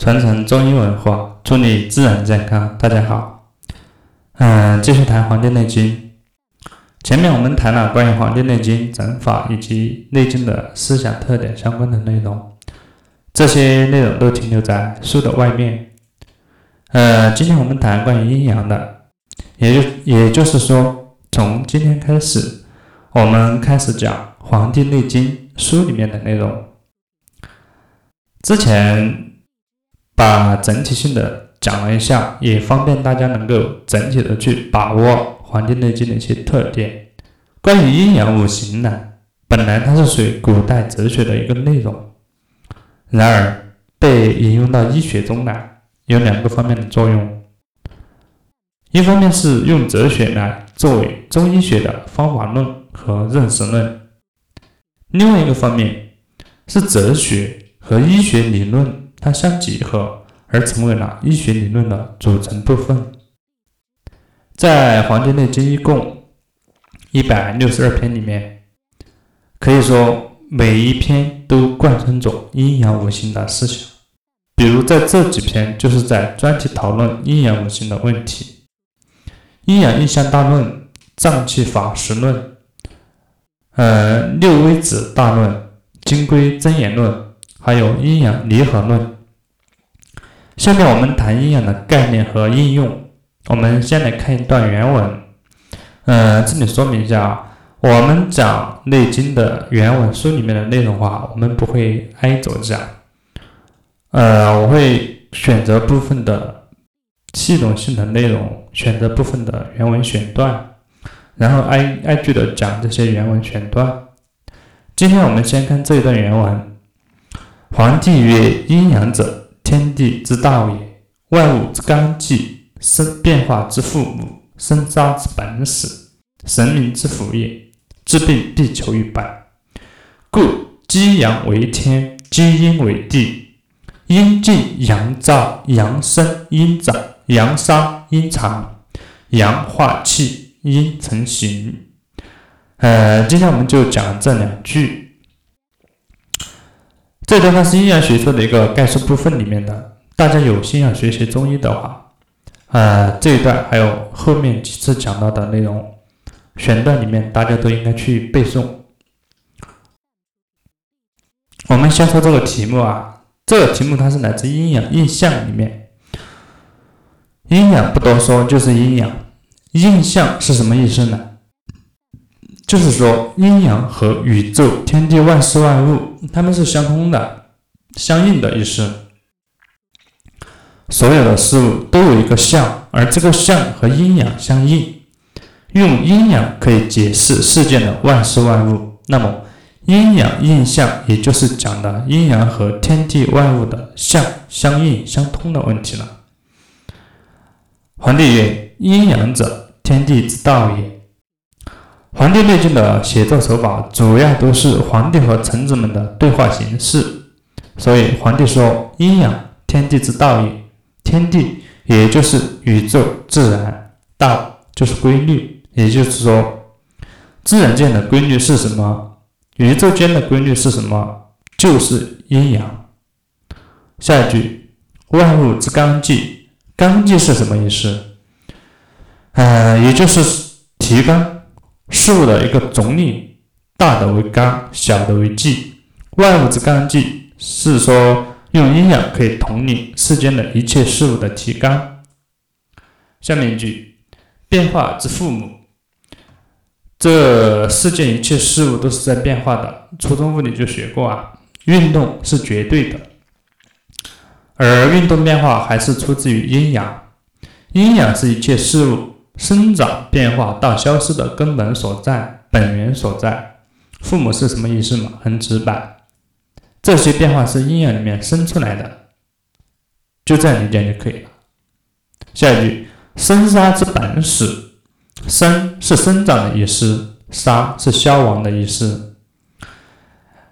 传承中医文化，助力自然健康。大家好，嗯，继续谈《黄帝内经》。前面我们谈了关于《黄帝内经》整法以及内经的思想特点相关的内容，这些内容都停留在书的外面。呃，今天我们谈关于阴阳的，也就也就是说，从今天开始，我们开始讲《黄帝内经》书里面的内容。之前把整体性的讲了一下，也方便大家能够整体的去把握《黄帝内经》的一些特点。关于阴阳五行呢，本来它是属于古代哲学的一个内容，然而被引用到医学中来，有两个方面的作用。一方面是用哲学来作为中医学的方法论和认识论，另外一个方面是哲学。和医学理论它相结合，而成为了医学理论的组成部分。在《黄帝内经》一共一百六十二篇里面，可以说每一篇都贯穿着阴阳五行的思想。比如在这几篇，就是在专题讨论阴阳五行的问题，《阴阳应象大论》《脏器法实论》呃《六微子大论》《金匮真言论》。还有阴阳离合论。下面我们谈阴阳的概念和应用。我们先来看一段原文。呃，这里说明一下啊，我们讲《内经》的原文书里面的内容话，我们不会挨着讲。呃，我会选择部分的系统性的内容，选择部分的原文选段，然后挨挨句的讲这些原文选段。今天我们先看这一段原文。黄帝曰：“阴阳者，天地之道也，万物之纲纪，生变化之父母，生杀之本始，神明之府也。治病必求于本，故积阳为天，积阴为地。阴静阳躁，阳生阴长，阳杀阴藏，阳化气，阴成形。”呃，今天我们就讲这两句。这段它是阴阳学说的一个概述部分里面的，大家有心要学习中医的话，呃，这一段还有后面几次讲到的内容选段里面，大家都应该去背诵。我们先说这个题目啊，这个题目它是来自阴阳印象里面，阴阳不多说，就是阴阳，印象是什么意思呢？就是说，阴阳和宇宙、天地万事万物，它们是相通的、相应的意思。所有的事物都有一个相，而这个相和阴阳相应。用阴阳可以解释世间的万事万物。那么，阴阳应象，也就是讲的阴阳和天地万物的相相应相通的问题了。黄帝曰：“阴阳者，天地之道也。”《黄帝内经》的写作手法主要都是皇帝和臣子们的对话形式，所以皇帝说：“阴阳，天地之道也。天地也就是宇宙自然，道就是规律，也就是说，自然界的规律是什么？宇宙间的规律是什么？就是阴阳。”下一句：“万物之纲纪，纲纪是什么意思？呃，也就是提纲。”事物的一个总理，大的为纲，小的为纪。万物之纲纪是说用阴阳可以统领世间的一切事物的提纲。下面一句，变化之父母，这世间一切事物都是在变化的。初中物理就学过啊，运动是绝对的，而运动变化还是出自于阴阳。阴阳是一切事物。生长、变化到消失的根本所在、本源所在，父母是什么意思嘛？很直白，这些变化是阴阳里面生出来的，就这样理解就可以了。下一句，生杀之本始，生是生长的意思，杀是消亡的意思。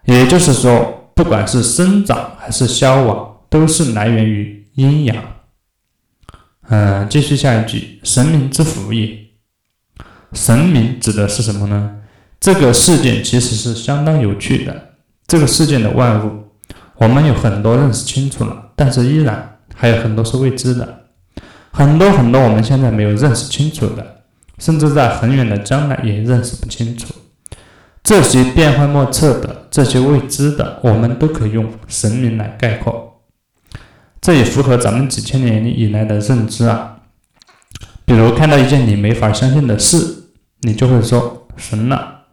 也就是说，不管是生长还是消亡，都是来源于阴阳。嗯，继续下一句，神明之福也。神明指的是什么呢？这个事件其实是相当有趣的。这个事件的万物，我们有很多认识清楚了，但是依然还有很多是未知的，很多很多我们现在没有认识清楚的，甚至在很远的将来也认识不清楚。这些变幻莫测的、这些未知的，我们都可以用神明来概括。这也符合咱们几千年以来的认知啊。比如看到一件你没法相信的事，你就会说神了。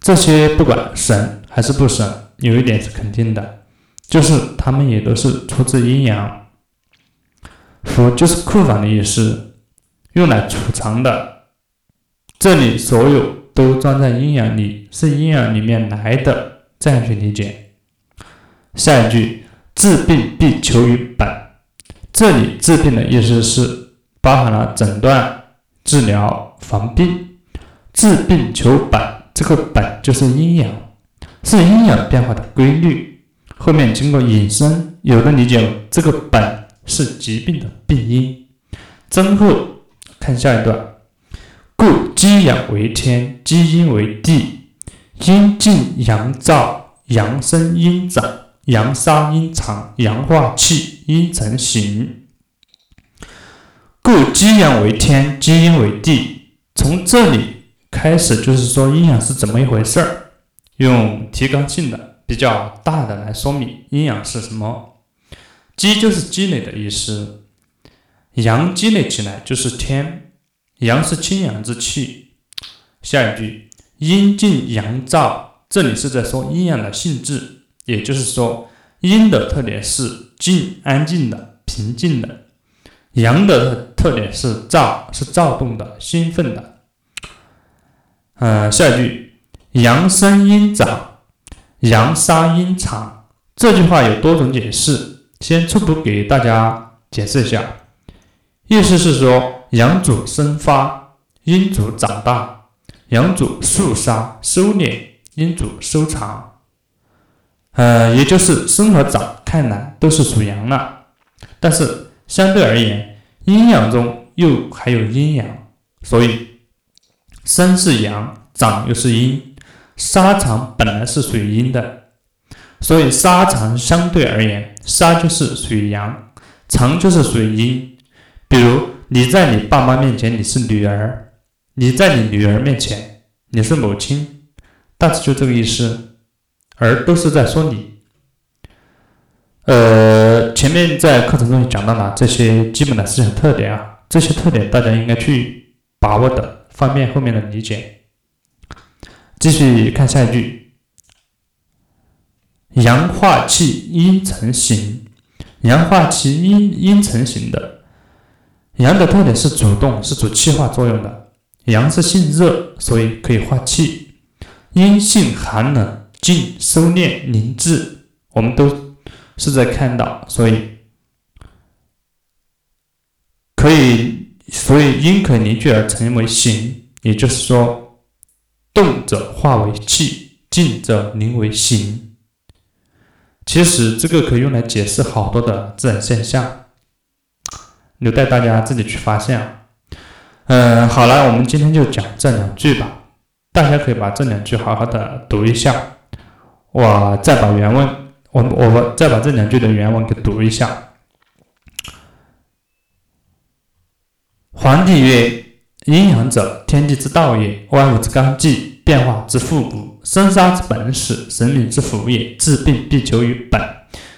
这些不管神还是不神，有一点是肯定的。就是他们也都是出自阴阳，福就是库房的意思，用来储藏的。这里所有都装在阴阳里，是阴阳里面来的，这样去理解。下一句，治病必求于本。这里治病的意思是包含了诊断、治疗、防病。治病求本，这个本就是阴阳，是阴阳变化的规律。后面经过引申，有的理解这个本是疾病的病因。增后看下一段，故积养为天，积阴为地，阴静阳燥，阳生阴长，阳杀阴藏，阳化气，阴成形。故积阳为天，基阴为地。从这里开始就是说阴阳是怎么一回事儿，用提纲性的。比较大的来说明阴阳是什么，积就是积累的意思，阳积累起来就是天，阳是清阳之气。下一句阴静阳燥，这里是在说阴阳的性质，也就是说阴的特点是静安静的平静的，阳的特点是躁是躁动的兴奋的。嗯，下一句阳生阴长。阳杀阴藏这句话有多种解释，先初步给大家解释一下，意思是说阳主生发，阴主长大，阳主肃杀收敛，阴主收藏。呃，也就是生和长看来都是属阳了，但是相对而言，阴阳中又还有阴阳，所以生是阳，长又是阴。沙场本来是属于阴的，所以沙场相对而言，沙就是属于阳，长就是属于阴。比如你在你爸妈面前你是女儿，你在你女儿面前你是母亲，大致就这个意思，而都是在说你。呃，前面在课程中讲到了这些基本的思想特点啊，这些特点大家应该去把握的，方便后面的理解。继续看下一句，阳化气，阴成形。阳化气，阴阴成形的。阳的特点是主动，是主气化作用的。阳是性热，所以可以化气。阴性寒冷，静收敛凝滞。我们都是在看到，所以可以，所以因可凝聚而成为形，也就是说。动则化为气，静则凝为形。其实这个可以用来解释好多的自然现象，留待大家自己去发现啊。嗯，好了，我们今天就讲这两句吧。大家可以把这两句好好的读一下。我再把原文，我我再把这两句的原文给读一下。皇帝曰。阴阳者，天地之道也；万物之纲纪，变化之复古，生杀之本始，神明之府也。治病必求于本，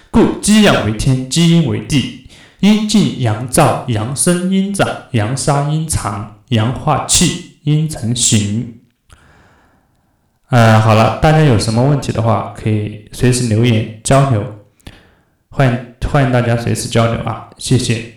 故积阳为天，积阴为地。阴静阳燥，阳生阴长，阳杀阴藏，阳化气，阴成形。嗯，好了，大家有什么问题的话，可以随时留言交流，欢迎欢迎大家随时交流啊，谢谢。